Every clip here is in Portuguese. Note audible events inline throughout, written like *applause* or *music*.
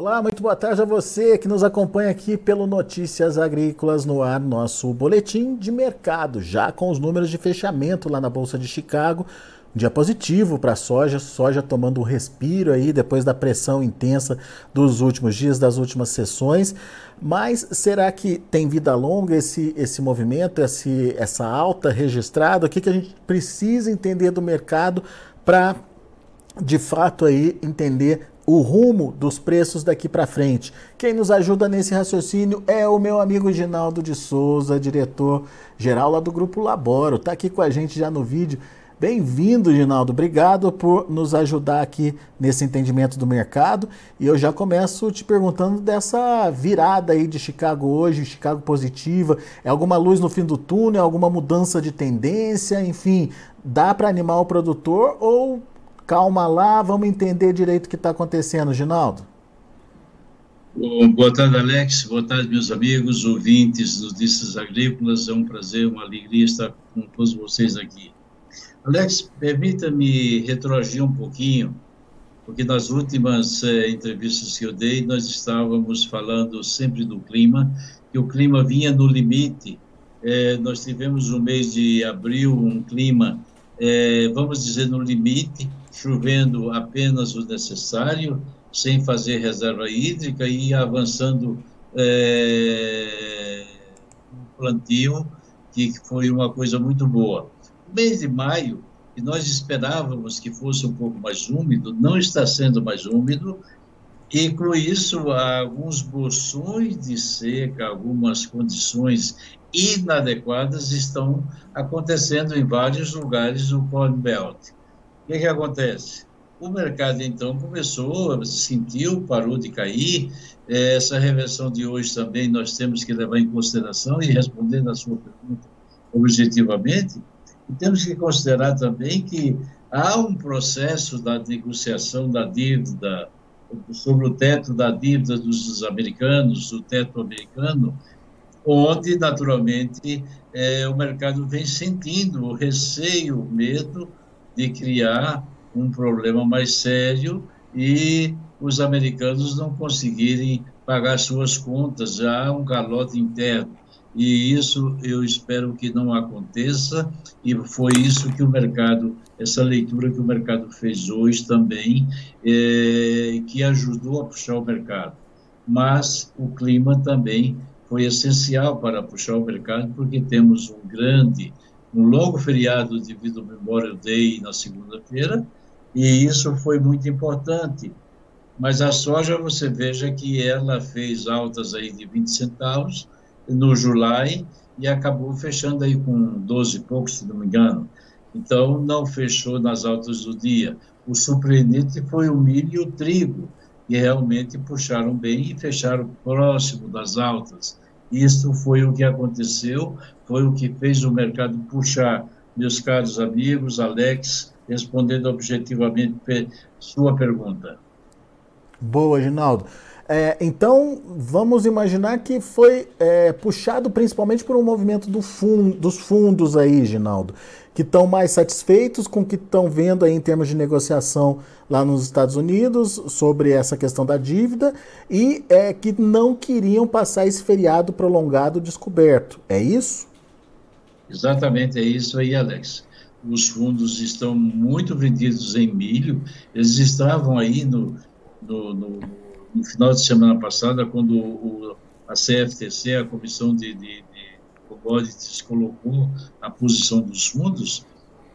Olá, muito boa tarde a você que nos acompanha aqui pelo Notícias Agrícolas no ar, nosso boletim de mercado, já com os números de fechamento lá na Bolsa de Chicago. Um dia positivo para a soja, soja tomando um respiro aí depois da pressão intensa dos últimos dias, das últimas sessões. Mas será que tem vida longa esse, esse movimento, esse, essa alta registrada? O que, que a gente precisa entender do mercado para, de fato, aí entender o rumo dos preços daqui para frente. Quem nos ajuda nesse raciocínio é o meu amigo Ginaldo de Souza, diretor geral lá do Grupo Laboro. Está aqui com a gente já no vídeo. Bem-vindo, Ginaldo. Obrigado por nos ajudar aqui nesse entendimento do mercado. E eu já começo te perguntando dessa virada aí de Chicago hoje, Chicago positiva. É alguma luz no fim do túnel, alguma mudança de tendência? Enfim, dá para animar o produtor ou Calma lá, vamos entender direito o que está acontecendo, Ginaldo. Boa tarde, Alex. Boa tarde, meus amigos, ouvintes dos Notícias Agrícolas. É um prazer, uma alegria estar com todos vocês aqui. Alex, permita-me retroagir um pouquinho, porque nas últimas eh, entrevistas que eu dei, nós estávamos falando sempre do clima, que o clima vinha no limite. Eh, nós tivemos no mês de abril um clima, eh, vamos dizer, no limite, chovendo apenas o necessário, sem fazer reserva hídrica e avançando é, um plantio que foi uma coisa muito boa. O mês de maio, que nós esperávamos que fosse um pouco mais úmido, não está sendo mais úmido, e com isso alguns bolsões de seca, algumas condições inadequadas estão acontecendo em vários lugares do Corn Belt que, que acontece? O mercado, então, começou, sentiu, parou de cair. É, essa reversão de hoje também nós temos que levar em consideração e responder na sua pergunta objetivamente. E temos que considerar também que há um processo da negociação da dívida sobre o teto da dívida dos americanos, o teto americano, onde, naturalmente, é, o mercado vem sentindo o receio, o medo de criar um problema mais sério e os americanos não conseguirem pagar suas contas, já há um calote interno. E isso eu espero que não aconteça, e foi isso que o mercado, essa leitura que o mercado fez hoje também, é, que ajudou a puxar o mercado. Mas o clima também foi essencial para puxar o mercado, porque temos um grande um longo feriado devido ao Memorial Day na segunda-feira, e isso foi muito importante. Mas a soja, você veja que ela fez altas aí de 20 centavos no July e acabou fechando aí com 12 e poucos, se não me engano. Então, não fechou nas altas do dia. O surpreendente foi o milho e o trigo, que realmente puxaram bem e fecharam próximo das altas. Isso foi o que aconteceu, foi o que fez o mercado puxar. Meus caros amigos, Alex, respondendo objetivamente sua pergunta. Boa, Ginaldo. É, então, vamos imaginar que foi é, puxado principalmente por um movimento do fund, dos fundos aí, Ginaldo, que estão mais satisfeitos com o que estão vendo aí em termos de negociação lá nos Estados Unidos sobre essa questão da dívida e é, que não queriam passar esse feriado prolongado descoberto. É isso? Exatamente, é isso aí, Alex. Os fundos estão muito vendidos em milho, eles estavam aí no, no, no no final de semana passada, quando o, a CFTC, a Comissão de, de, de Commodities, colocou a posição dos fundos,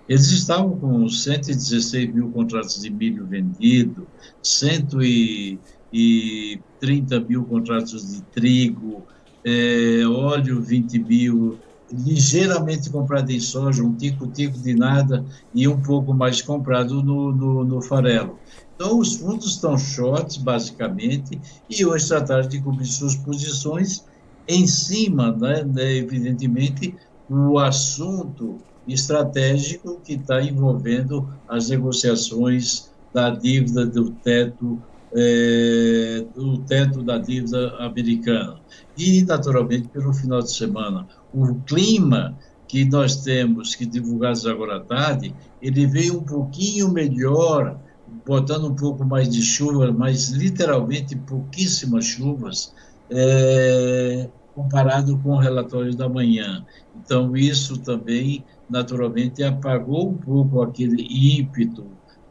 eles estavam com 116 mil contratos de milho vendido, 130 mil contratos de trigo, é, óleo 20 mil, ligeiramente comprado em soja, um tico-tico de nada e um pouco mais comprado no, no, no farelo. Então, os fundos estão shorts, basicamente, e hoje trataram de cobrir suas posições em cima, né, né evidentemente, o assunto estratégico que está envolvendo as negociações da dívida do teto é, do teto da dívida americana. E, naturalmente, pelo final de semana. O clima que nós temos, que divulgamos agora à tarde, ele veio um pouquinho melhor botando um pouco mais de chuva, mas literalmente pouquíssimas chuvas, é, comparado com o relatório da manhã. Então, isso também, naturalmente, apagou um pouco aquele ímpeto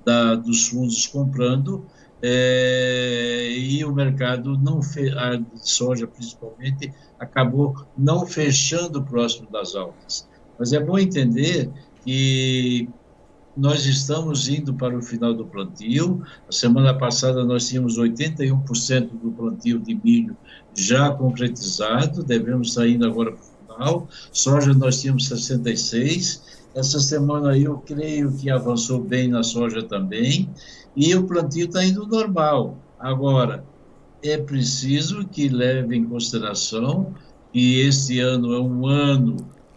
da, dos fundos comprando, é, e o mercado não fez, a soja principalmente, acabou não fechando próximo das altas. Mas é bom entender que nós estamos indo para o final do plantio. A semana passada nós tínhamos 81% do plantio de milho já concretizado, devemos indo agora para o final. Soja nós tínhamos 66%. Essa semana eu creio que avançou bem na soja também. E o plantio está indo normal. Agora, é preciso que leve em consideração que este ano é um ano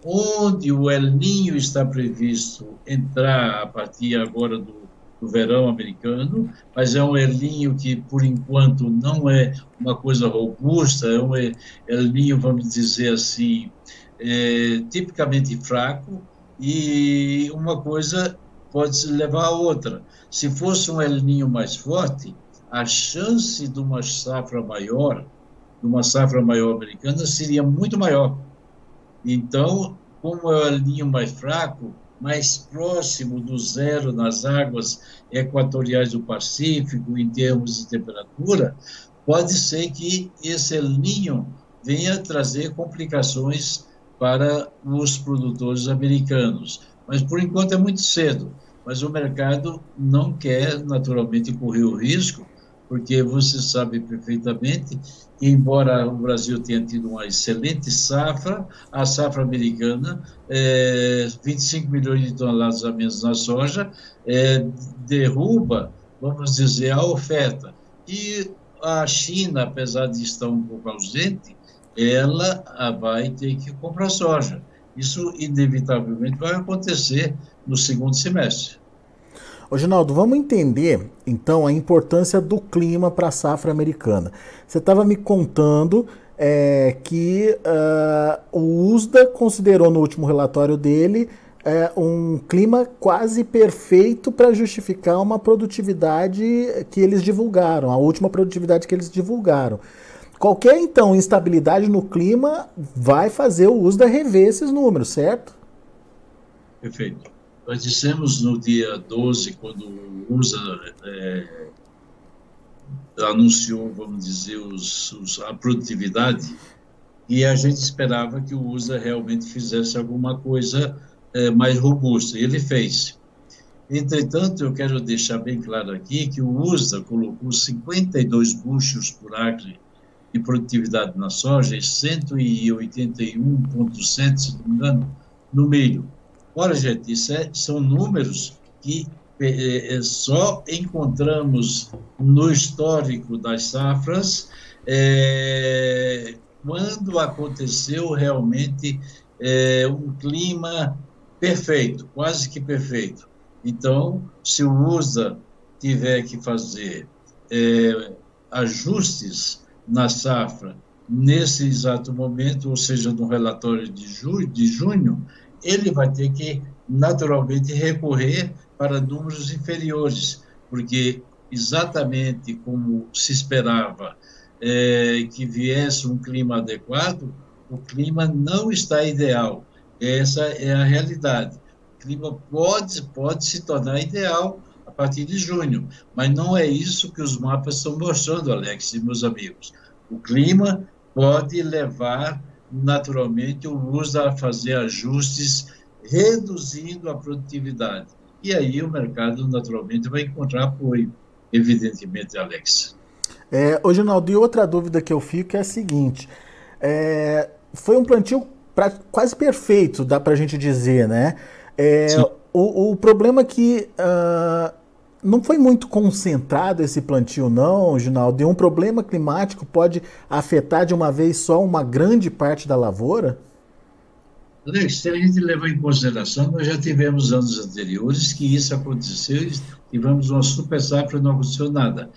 onde o El Ninho está previsto entrar a partir agora do, do verão americano, mas é um El Ninho que, por enquanto, não é uma coisa robusta, é um El Ninho, vamos dizer assim, é, tipicamente fraco, e uma coisa pode levar a outra. Se fosse um El Ninho mais forte, a chance de uma safra maior, de uma safra maior americana, seria muito maior. Então, como é o El mais fraco, mais próximo do zero nas águas equatoriais do Pacífico, em termos de temperatura, pode ser que esse El Ninho venha trazer complicações para os produtores americanos. Mas, por enquanto, é muito cedo. Mas o mercado não quer, naturalmente, correr o risco porque você sabe perfeitamente que, embora o Brasil tenha tido uma excelente safra, a safra americana, é, 25 milhões de toneladas a menos na soja, é, derruba, vamos dizer, a oferta. E a China, apesar de estar um pouco ausente, ela vai ter que comprar soja. Isso, inevitavelmente, vai acontecer no segundo semestre. Ô, Ginaldo, vamos entender então a importância do clima para a safra americana. Você estava me contando é, que uh, o USDA considerou no último relatório dele é, um clima quase perfeito para justificar uma produtividade que eles divulgaram, a última produtividade que eles divulgaram. Qualquer então instabilidade no clima vai fazer o USDA rever esses números, certo? Perfeito. Nós dissemos no dia 12, quando o USA é, anunciou, vamos dizer, os, os, a produtividade, e a gente esperava que o USA realmente fizesse alguma coisa é, mais robusta, e ele fez. Entretanto, eu quero deixar bem claro aqui que o USA colocou 52 buchos por acre de produtividade na soja e 181,7, se não me engano, no milho. Ora, gente, isso é, são números que é, só encontramos no histórico das safras é, quando aconteceu realmente um clima perfeito, quase que perfeito. Então, se o USA tiver que fazer ajustes na safra nesse exato momento, ou seja, no relatório de, julho, de junho, ele vai ter que, naturalmente, recorrer para números inferiores, porque exatamente como se esperava é, que viesse um clima adequado, o clima não está ideal. Essa é a realidade. O clima pode, pode se tornar ideal a partir de junho, mas não é isso que os mapas estão mostrando, Alex e meus amigos. O clima pode levar naturalmente, o uso a fazer ajustes, reduzindo a produtividade. E aí o mercado, naturalmente, vai encontrar apoio, evidentemente, Alex. É, ô, Ginaldo, e outra dúvida que eu fico é a seguinte: é, foi um plantio pra, quase perfeito, dá para a gente dizer, né? É, o, o, problema é que uh, não foi muito concentrado esse plantio, não, Ginaldo? E um problema climático pode afetar de uma vez só uma grande parte da lavoura? Alex, se a gente levar em consideração, nós já tivemos anos anteriores que isso aconteceu e tivemos uma super safra e não aconteceu nada.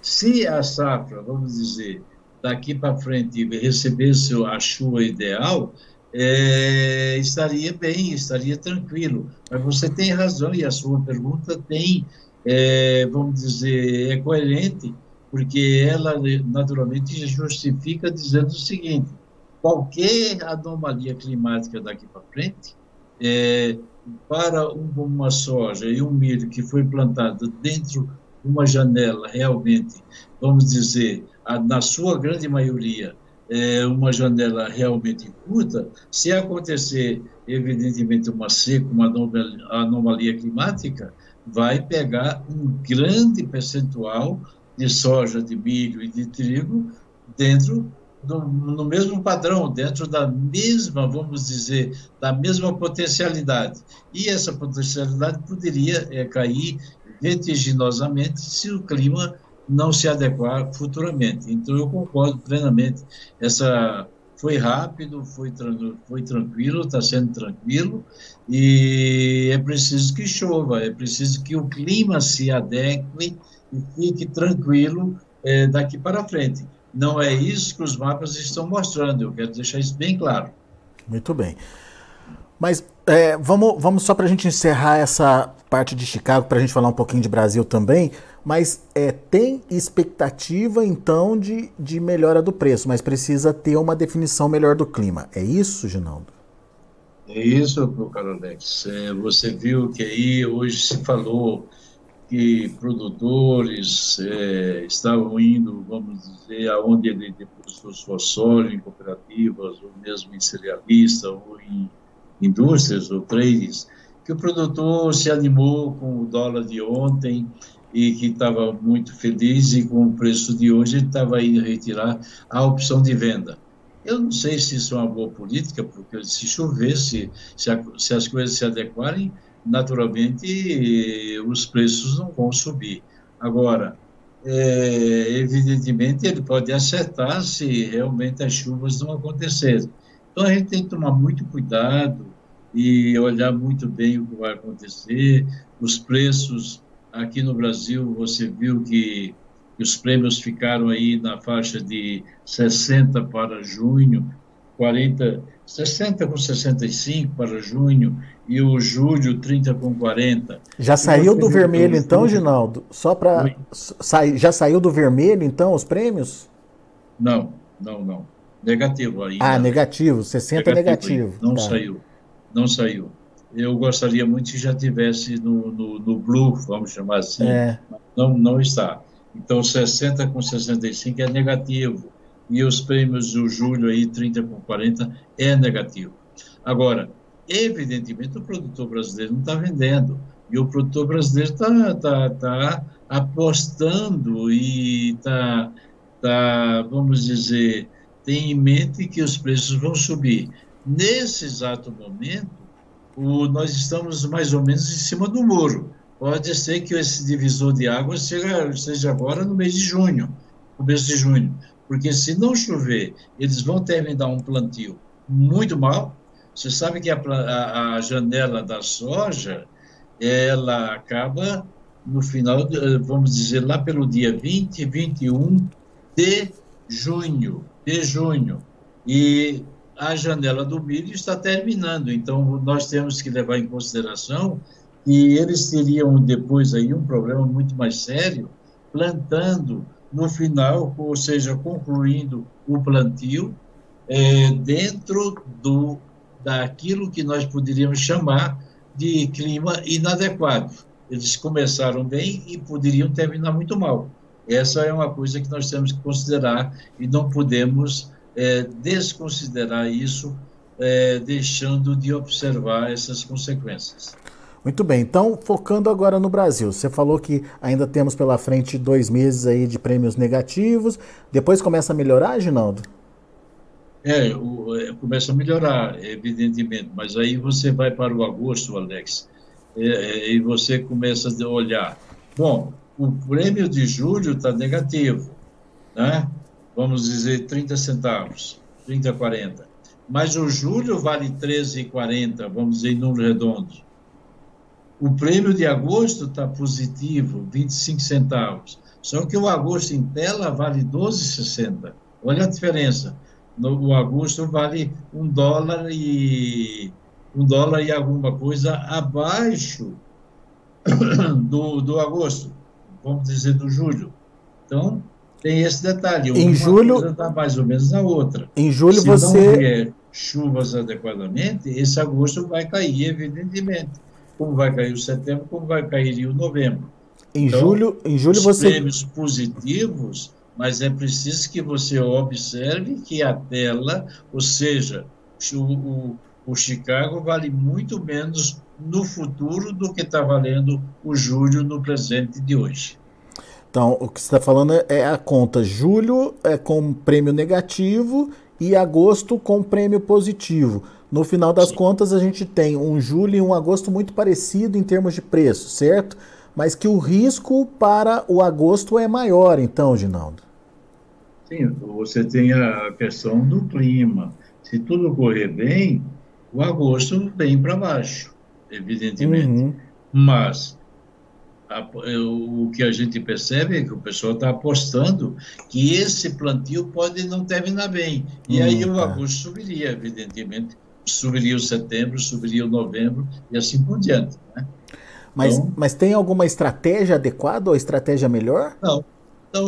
Se a safra, vamos dizer, daqui para frente recebesse a chuva ideal, é, estaria bem, estaria tranquilo. Mas você tem razão e a sua pergunta tem, é, vamos dizer, é coerente, porque ela naturalmente justifica dizendo o seguinte: qualquer anomalia climática daqui para frente, é, para uma soja e um milho que foi plantado dentro de uma janela realmente, vamos dizer, a, na sua grande maioria, é uma janela realmente curta, se acontecer, evidentemente, uma seca, uma anomalia climática, vai pegar um grande percentual de soja, de milho e de trigo dentro do, no mesmo padrão, dentro da mesma, vamos dizer, da mesma potencialidade. E essa potencialidade poderia é, cair vertiginosamente se o clima não se adequar futuramente. Então, eu concordo plenamente. Essa foi rápido, foi, foi tranquilo, está sendo tranquilo, e é preciso que chova, é preciso que o clima se adeque e fique tranquilo é, daqui para frente. Não é isso que os mapas estão mostrando, eu quero deixar isso bem claro. Muito bem. Mas é, vamos, vamos só para a gente encerrar essa parte de Chicago, para a gente falar um pouquinho de Brasil também. Mas é, tem expectativa então de, de melhora do preço, mas precisa ter uma definição melhor do clima. É isso, Ginaldo? É isso, caro Alex. É, você viu que aí hoje se falou que produtores é, estavam indo, vamos dizer, aonde ele depositou sua soja, em cooperativas, ou mesmo em cerealista, ou em indústrias ou trades, que o produtor se animou com o dólar de ontem e que estava muito feliz e com o preço de hoje estava indo retirar a opção de venda. Eu não sei se isso é uma boa política, porque se chover, se, se, a, se as coisas se adequarem, naturalmente os preços não vão subir. Agora, é, evidentemente, ele pode acertar se realmente as chuvas não acontecerem. Então, a gente tem que tomar muito cuidado e olhar muito bem o que vai acontecer. Os preços aqui no Brasil, você viu que os prêmios ficaram aí na faixa de 60 para junho, 40, 60 com 65 para junho e o julho 30 com 40. Já saiu do vermelho então, Ginaldo? Só para já saiu do vermelho então os prêmios? Não, não, não. Negativo aí. Ah, negativo, 60 negativo. negativo. Não tá. saiu. Não saiu. Eu gostaria muito que já tivesse no, no, no Blue, vamos chamar assim. É. Não, não está. Então, 60 com 65 é negativo. E os prêmios do julho aí, 30 com 40, é negativo. Agora, evidentemente, o produtor brasileiro não está vendendo. E o produtor brasileiro está tá, tá apostando e está, tá, vamos dizer, tem em mente que os preços vão subir. Nesse exato momento, o, nós estamos mais ou menos em cima do muro. Pode ser que esse divisor de águas seja, seja agora no mês de junho, começo de junho, porque se não chover, eles vão terminar um plantio muito mal. Você sabe que a, a, a janela da soja, ela acaba no final, vamos dizer, lá pelo dia 20, 21 de junho, de junho. E a janela do milho está terminando, então nós temos que levar em consideração que eles teriam depois aí um problema muito mais sério, plantando no final, ou seja, concluindo o plantio é, dentro do daquilo que nós poderíamos chamar de clima inadequado. Eles começaram bem e poderiam terminar muito mal. Essa é uma coisa que nós temos que considerar e não podemos é, desconsiderar isso, é, deixando de observar essas consequências. Muito bem, então focando agora no Brasil, você falou que ainda temos pela frente dois meses aí de prêmios negativos, depois começa a melhorar, Ginaldo? É, o, é, começa a melhorar, evidentemente, mas aí você vai para o agosto, Alex, é, é, e você começa a olhar. Bom, o prêmio de julho está negativo, né? Vamos dizer 30 centavos, 30, 40. Mas o julho vale 13,40, vamos dizer em números redondos. O prêmio de agosto está positivo, 25 centavos. Só que o agosto em tela vale 12,60. Olha a diferença. no, o agosto vale um dólar e um dólar e alguma coisa abaixo *coughs* do, do agosto, vamos dizer do julho. Então, tem esse detalhe. Em julho está mais ou menos na outra. Em julho Se você não vier chuvas adequadamente, esse agosto vai cair, evidentemente. Como vai cair o setembro, como vai cair o novembro. Em então, julho, em julho os você prêmios positivos, mas é preciso que você observe que a tela, ou seja, o, o, o Chicago vale muito menos no futuro do que está valendo o julho no presente de hoje. Então, o que você está falando é a conta julho é com prêmio negativo e agosto com prêmio positivo. No final das Sim. contas, a gente tem um julho e um agosto muito parecido em termos de preço, certo? Mas que o risco para o agosto é maior, então, Ginaldo. Sim, você tem a questão do clima. Se tudo correr bem, o agosto vem para baixo, evidentemente. Uhum. Mas o que a gente percebe é que o pessoal está apostando que esse plantio pode não terminar bem. E hum, aí o tá. agosto subiria, evidentemente. Subiria o setembro, subiria o novembro e assim por diante. Né? Mas, então, mas tem alguma estratégia adequada ou estratégia melhor? Não. Então,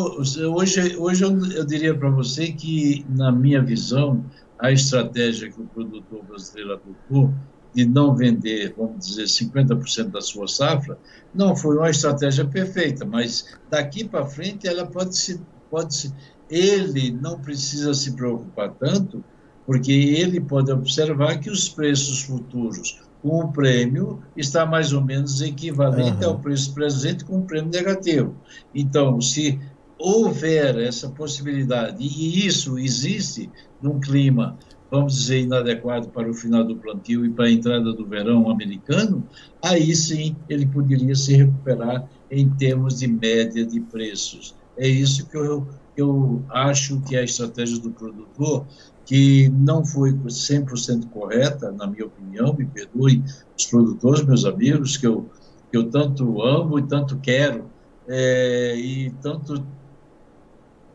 hoje, hoje eu, eu diria para você que, na minha visão, a estratégia que o produtor brasileiro adotou de não vender, vamos dizer, 50% da sua safra, não foi uma estratégia perfeita, mas daqui para frente ela pode se, pode se, ele não precisa se preocupar tanto, porque ele pode observar que os preços futuros com o prêmio está mais ou menos equivalente uhum. ao preço presente com o prêmio negativo. Então, se houver essa possibilidade, e isso existe num clima vamos dizer, inadequado para o final do plantio e para a entrada do verão americano, aí sim ele poderia se recuperar em termos de média de preços. É isso que eu, eu acho que é a estratégia do produtor, que não foi 100% correta, na minha opinião, me perdoe os produtores, meus amigos, que eu, que eu tanto amo e tanto quero, é, e tanto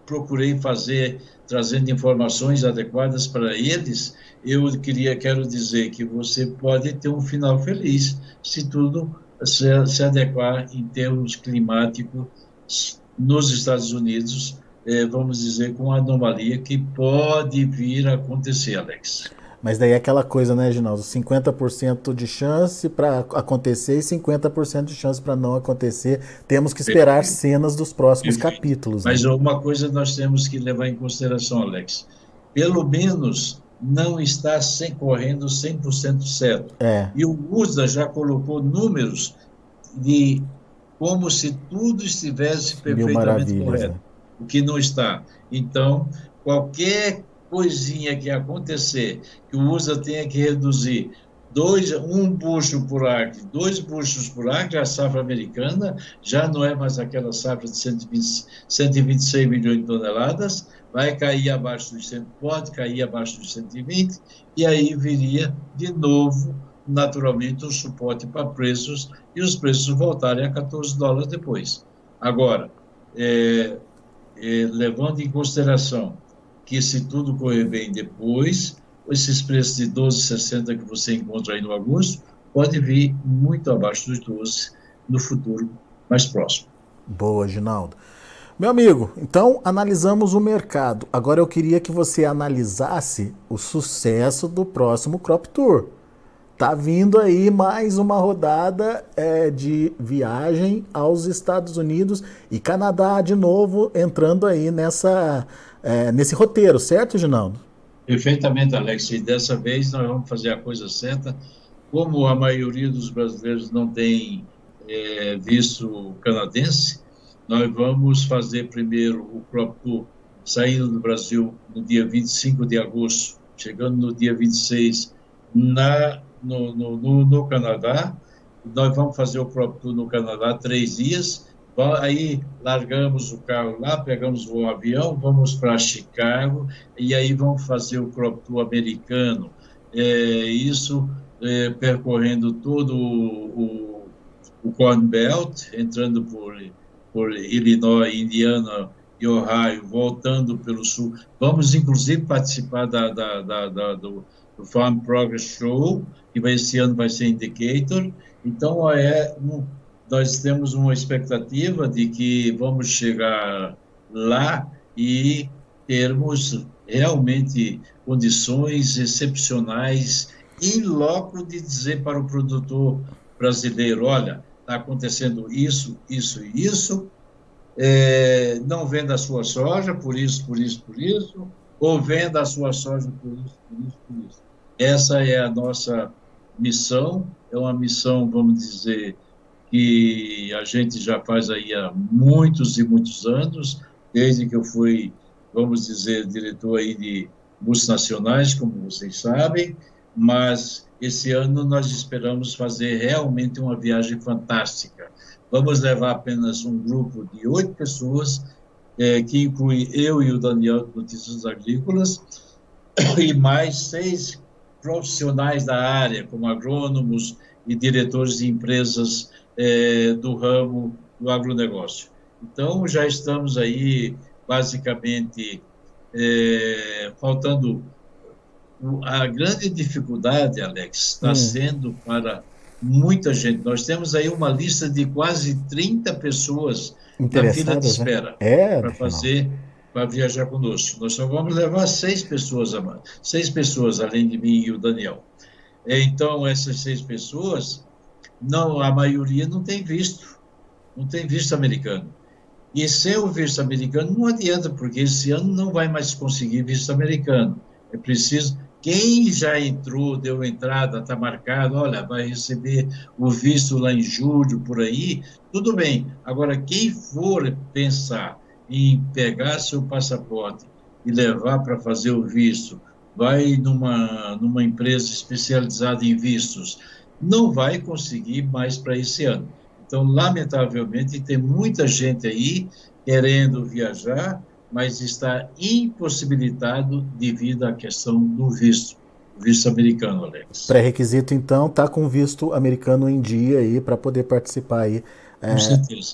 procurei fazer trazendo informações adequadas para eles, eu queria quero dizer que você pode ter um final feliz se tudo se, se adequar em termos climáticos nos Estados Unidos, eh, vamos dizer, com a anomalia que pode vir a acontecer, Alex. Mas daí é aquela coisa, né, Ginaldo? 50% de chance para acontecer e 50% de chance para não acontecer. Temos que esperar Perfeito. cenas dos próximos Perfeito. capítulos. Mas né? uma coisa nós temos que levar em consideração, Alex. Pelo menos não está sem, correndo 100% certo. É. E o USA já colocou números de como se tudo estivesse perfeitamente correto, né? o que não está. Então, qualquer coisinha que acontecer, que o USA tenha que reduzir dois, um bucho por acre, dois buchos por acre, a safra americana já não é mais aquela safra de 120, 126 milhões de toneladas, vai cair abaixo dos 100, pode cair abaixo dos 120, e aí viria de novo, naturalmente, um suporte para preços e os preços voltarem a 14 dólares depois. Agora, é, é, levando em consideração que se tudo correr bem depois, esses preços de 12,60 que você encontra aí no agosto, pode vir muito abaixo dos 12 no futuro mais próximo. Boa, Ginaldo. Meu amigo, então analisamos o mercado. Agora eu queria que você analisasse o sucesso do próximo Crop Tour. Tá vindo aí mais uma rodada é, de viagem aos Estados Unidos e Canadá de novo entrando aí nessa é, nesse roteiro, certo, Ginaldo? Perfeitamente, Alex. E dessa vez nós vamos fazer a coisa certa. Como a maioria dos brasileiros não tem é, visto canadense, nós vamos fazer primeiro o Crop Tour saindo do Brasil no dia 25 de agosto, chegando no dia 26 na, no, no, no, no Canadá. Nós vamos fazer o Crop Tour no Canadá três dias Aí largamos o carro lá, pegamos o avião, vamos para Chicago e aí vamos fazer o crop tour americano. É, isso é, percorrendo todo o, o, Corn Belt, entrando por, por Illinois, Indiana e Ohio, voltando pelo sul. Vamos, inclusive, participar da, da, da, da do, do, Farm Progress Show, que vai, esse ano vai ser Indicator. Então, é, um, nós temos uma expectativa de que vamos chegar lá e termos realmente condições excepcionais em loco de dizer para o produtor brasileiro, olha, está acontecendo isso, isso e isso, é, não venda a sua soja por isso, por isso, por isso, ou venda a sua soja por isso, por isso, por isso. Essa é a nossa missão, é uma missão, vamos dizer, que a gente já faz aí há muitos e muitos anos, desde que eu fui, vamos dizer, diretor aí de multinacionais, como vocês sabem, mas esse ano nós esperamos fazer realmente uma viagem fantástica. Vamos levar apenas um grupo de oito pessoas, é, que inclui eu e o Daniel de Notícias Agrícolas, *coughs* e mais seis profissionais da área, como agrônomos e diretores de empresas é, do ramo do agronegócio. Então, já estamos aí, basicamente, é, faltando. A grande dificuldade, Alex, está hum. sendo para muita gente. Nós temos aí uma lista de quase 30 pessoas na fila de né? espera né? é, para fazer, para viajar conosco. Nós só vamos levar seis pessoas, seis pessoas, além de mim e o Daniel. Então, essas seis pessoas, não, a maioria não tem visto, não tem visto americano. E sem o visto americano não adianta, porque esse ano não vai mais conseguir visto americano. É preciso. Quem já entrou, deu entrada, está marcado, olha, vai receber o visto lá em julho, por aí, tudo bem. Agora, quem for pensar em pegar seu passaporte e levar para fazer o visto, vai numa, numa empresa especializada em vistos, não vai conseguir mais para esse ano. Então, lamentavelmente, tem muita gente aí querendo viajar, mas está impossibilitado devido à questão do visto, visto americano, Alex. Pré-requisito, então, tá com visto americano em dia aí para poder participar aí é,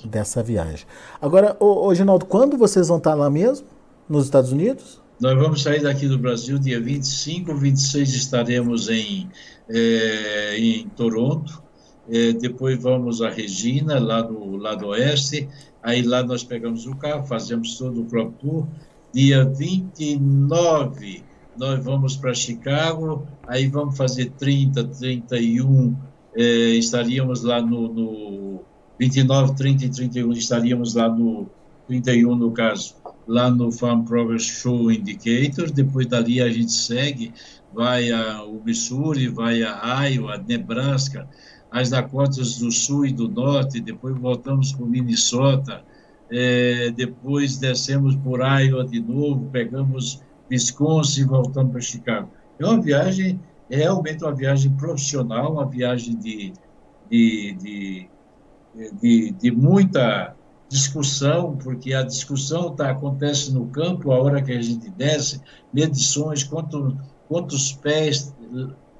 dessa viagem. Agora, ô, ô, Ginaldo, quando vocês vão estar lá mesmo? Nos Estados Unidos? Nós vamos sair daqui do Brasil dia 25, 26 estaremos em, é, em Toronto, é, depois vamos a Regina, lá no lado oeste, aí lá nós pegamos o carro, fazemos todo o Club Tour. Dia 29 nós vamos para Chicago, aí vamos fazer 30, 31, é, estaríamos lá no, no 29, 30 e 31, estaríamos lá no 31 no caso, lá no Farm Progress Show Indicator, depois dali a gente segue, vai ao Missouri, vai a Iowa, Nebraska, as Dakotas do Sul e do Norte, depois voltamos para Minnesota, é, depois descemos por Iowa de novo, pegamos Wisconsin e voltamos para Chicago. É uma viagem, é realmente uma viagem profissional, uma viagem de, de, de, de, de muita discussão, porque a discussão tá, acontece no campo, a hora que a gente desce, medições, quanto, quantos pés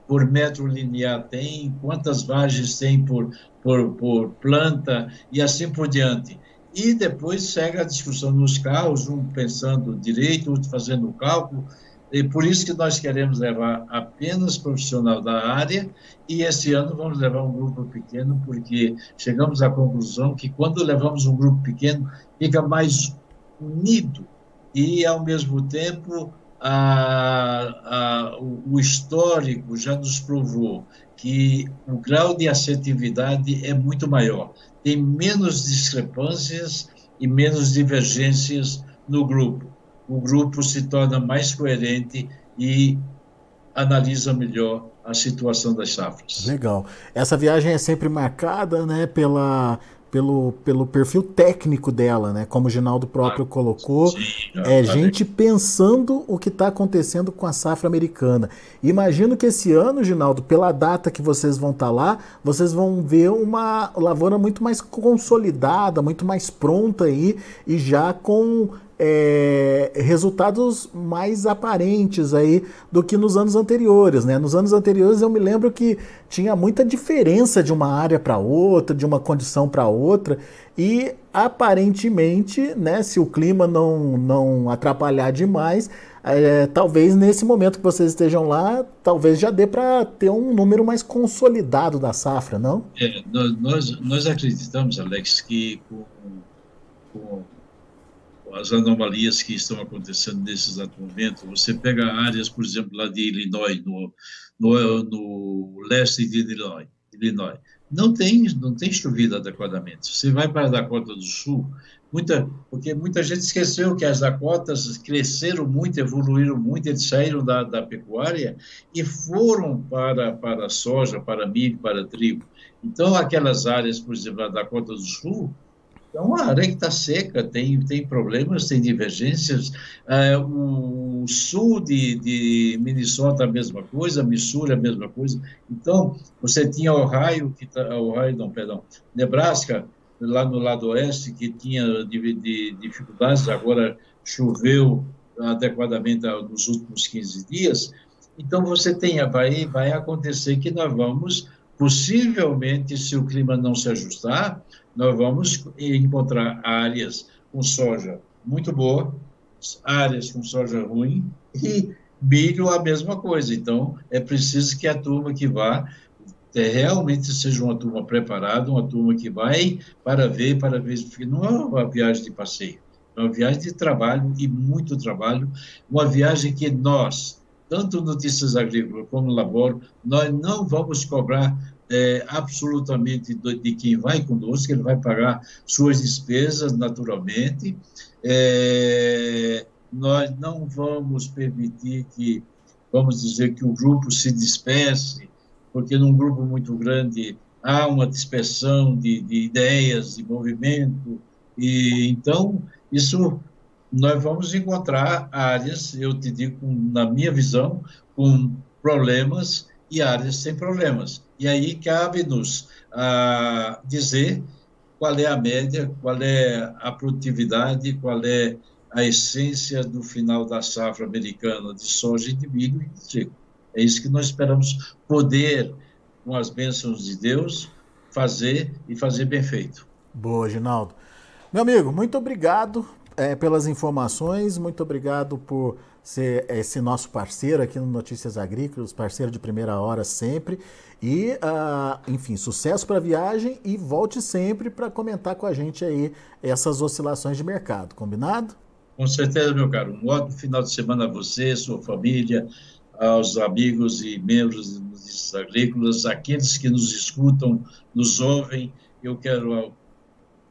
por metro linear tem, quantas vagens tem por, por, por planta e assim por diante. E depois segue a discussão nos carros, um pensando direito, outro fazendo o cálculo. E por isso que nós queremos levar apenas profissional da área e esse ano vamos levar um grupo pequeno, porque chegamos à conclusão que quando levamos um grupo pequeno, fica mais unido e, ao mesmo tempo, a, a, o histórico já nos provou que o grau de assertividade é muito maior. Tem menos discrepâncias e menos divergências no grupo. O grupo se torna mais coerente e analisa melhor a situação das safras. Legal. Essa viagem é sempre marcada né, pela pelo, pelo perfil técnico dela, né? Como o Ginaldo próprio ah, colocou, sim, é gente pensando o que está acontecendo com a safra americana. Imagino que esse ano, Ginaldo, pela data que vocês vão estar tá lá, vocês vão ver uma lavoura muito mais consolidada, muito mais pronta aí e já com é, resultados mais aparentes aí do que nos anos anteriores, né? Nos anos anteriores eu me lembro que tinha muita diferença de uma área para outra, de uma condição para outra, e aparentemente, né, se o clima não, não atrapalhar demais, é, talvez nesse momento que vocês estejam lá, talvez já dê para ter um número mais consolidado da safra, não? É, nós, nós acreditamos, Alex, que com, com as anomalias que estão acontecendo nesse exato momento, você pega áreas, por exemplo, lá de Illinois, no, no, no leste de Illinois, Illinois, não tem, não tem chovido adequadamente. Você vai para a Dakota do Sul, muita, porque muita gente esqueceu que as Dakotas cresceram muito, evoluíram muito, eles saíram da, da pecuária e foram para, para soja, para milho, para trigo. Então, aquelas áreas, por exemplo, a Dakota do Sul, é uma área que está seca, tem, tem problemas, tem divergências. É, o sul de, de Minnesota, a mesma coisa, Missouri, a mesma coisa. Então, você tinha Ohio, que tá, Ohio, não, perdão, Nebraska, lá no lado oeste, que tinha de, de dificuldades, agora choveu adequadamente nos últimos 15 dias. Então, você tem, vai, vai acontecer que nós vamos, possivelmente, se o clima não se ajustar, nós vamos encontrar áreas com soja muito boa, áreas com soja ruim e milho a mesma coisa. Então, é preciso que a turma que vá é, realmente seja uma turma preparada, uma turma que vai para ver, para ver, não é uma viagem de passeio, é uma viagem de trabalho e muito trabalho, uma viagem que nós, tanto Notícias Agrícolas como Laboro, nós não vamos cobrar é, absolutamente de, quem vai conosco, ele vai pagar suas despesas naturalmente. É, nós não vamos permitir que, vamos dizer, que o grupo se disperse, porque num grupo muito grande há uma dispersão de, de ideias, de movimento, e então isso nós vamos encontrar áreas, eu te digo, na minha visão, com problemas e áreas sem problemas. E aí cabe-nos ah, dizer qual é a média, qual é a produtividade, qual é a essência do final da safra americana de soja e de milho e de trigo. É isso que nós esperamos poder, com as bênçãos de Deus, fazer e fazer bem feito. Boa, Ginaldo. Meu amigo, muito obrigado é, pelas informações, muito obrigado por ser esse nosso parceiro aqui no Notícias Agrícolas, parceiro de primeira hora sempre. E, uh, enfim, sucesso para a viagem e volte sempre para comentar com a gente aí essas oscilações de mercado, combinado? Com certeza, meu caro. Um ótimo final de semana a você, sua família, aos amigos e membros dos Notícias Agrícolas, aqueles que nos escutam, nos ouvem. Eu quero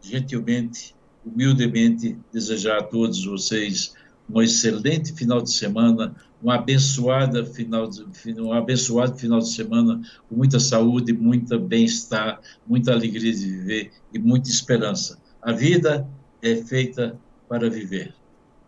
gentilmente, humildemente, desejar a todos vocês um excelente final de semana, uma abençoada final de, um abençoado final de semana com muita saúde, muita bem-estar, muita alegria de viver e muita esperança. A vida é feita para viver.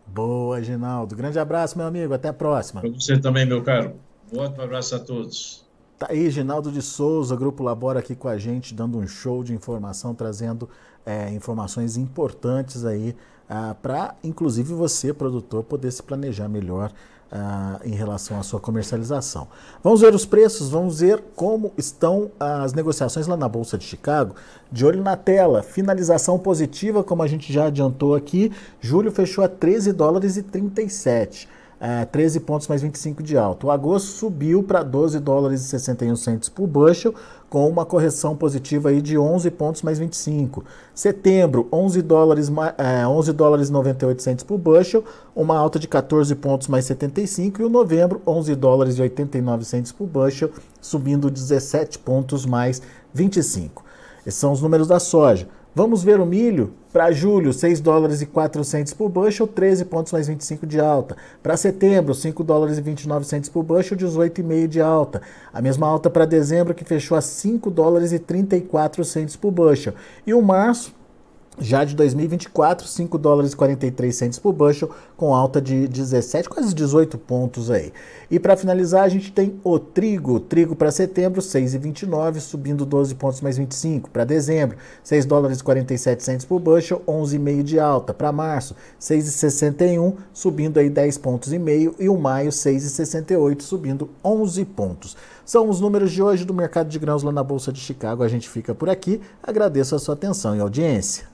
Boa, Ginaldo. Grande abraço, meu amigo. Até a próxima. Para você também, meu caro. Um ótimo abraço a todos. Tá aí, Ginaldo de Souza, Grupo Labora aqui com a gente, dando um show de informação, trazendo é, informações importantes aí ah, para, inclusive, você, produtor, poder se planejar melhor ah, em relação à sua comercialização. Vamos ver os preços, vamos ver como estão as negociações lá na Bolsa de Chicago. De olho na tela, finalização positiva, como a gente já adiantou aqui, julho fechou a 13 dólares e 37 é, 13 pontos mais 25 de alta. O agosto subiu para 12 dólares e 61 centos por bushel, com uma correção positiva aí de 11 pontos mais 25. Setembro, 11 dólares, é, 11 dólares e 98 centos por bushel, uma alta de 14 pontos mais 75. E o novembro, 11 dólares e 89 centos por bushel, subindo 17 pontos mais 25. Esses são os números da soja. Vamos ver o milho? Para julho, 6 dólares e 400 por bushel, 13 pontos mais 25 de alta. Para setembro, 5 dólares e 29 centos por bushel, 18,5 de alta. A mesma alta para dezembro, que fechou a 5 dólares e 34 centos por bushel. E o março, já de 2024, 5 dólares e 43 centos por bushel, com alta de 17, quase 18 pontos aí. E para finalizar, a gente tem o trigo. Trigo para setembro, 6,29, subindo 12 pontos mais 25. Para dezembro, 6 dólares e 47 centos por bushel, 11,5 de alta. Para março, 6,61, subindo aí 10 pontos e meio. E o maio, 6,68, subindo 11 pontos. São os números de hoje do mercado de grãos lá na Bolsa de Chicago. A gente fica por aqui. Agradeço a sua atenção e audiência.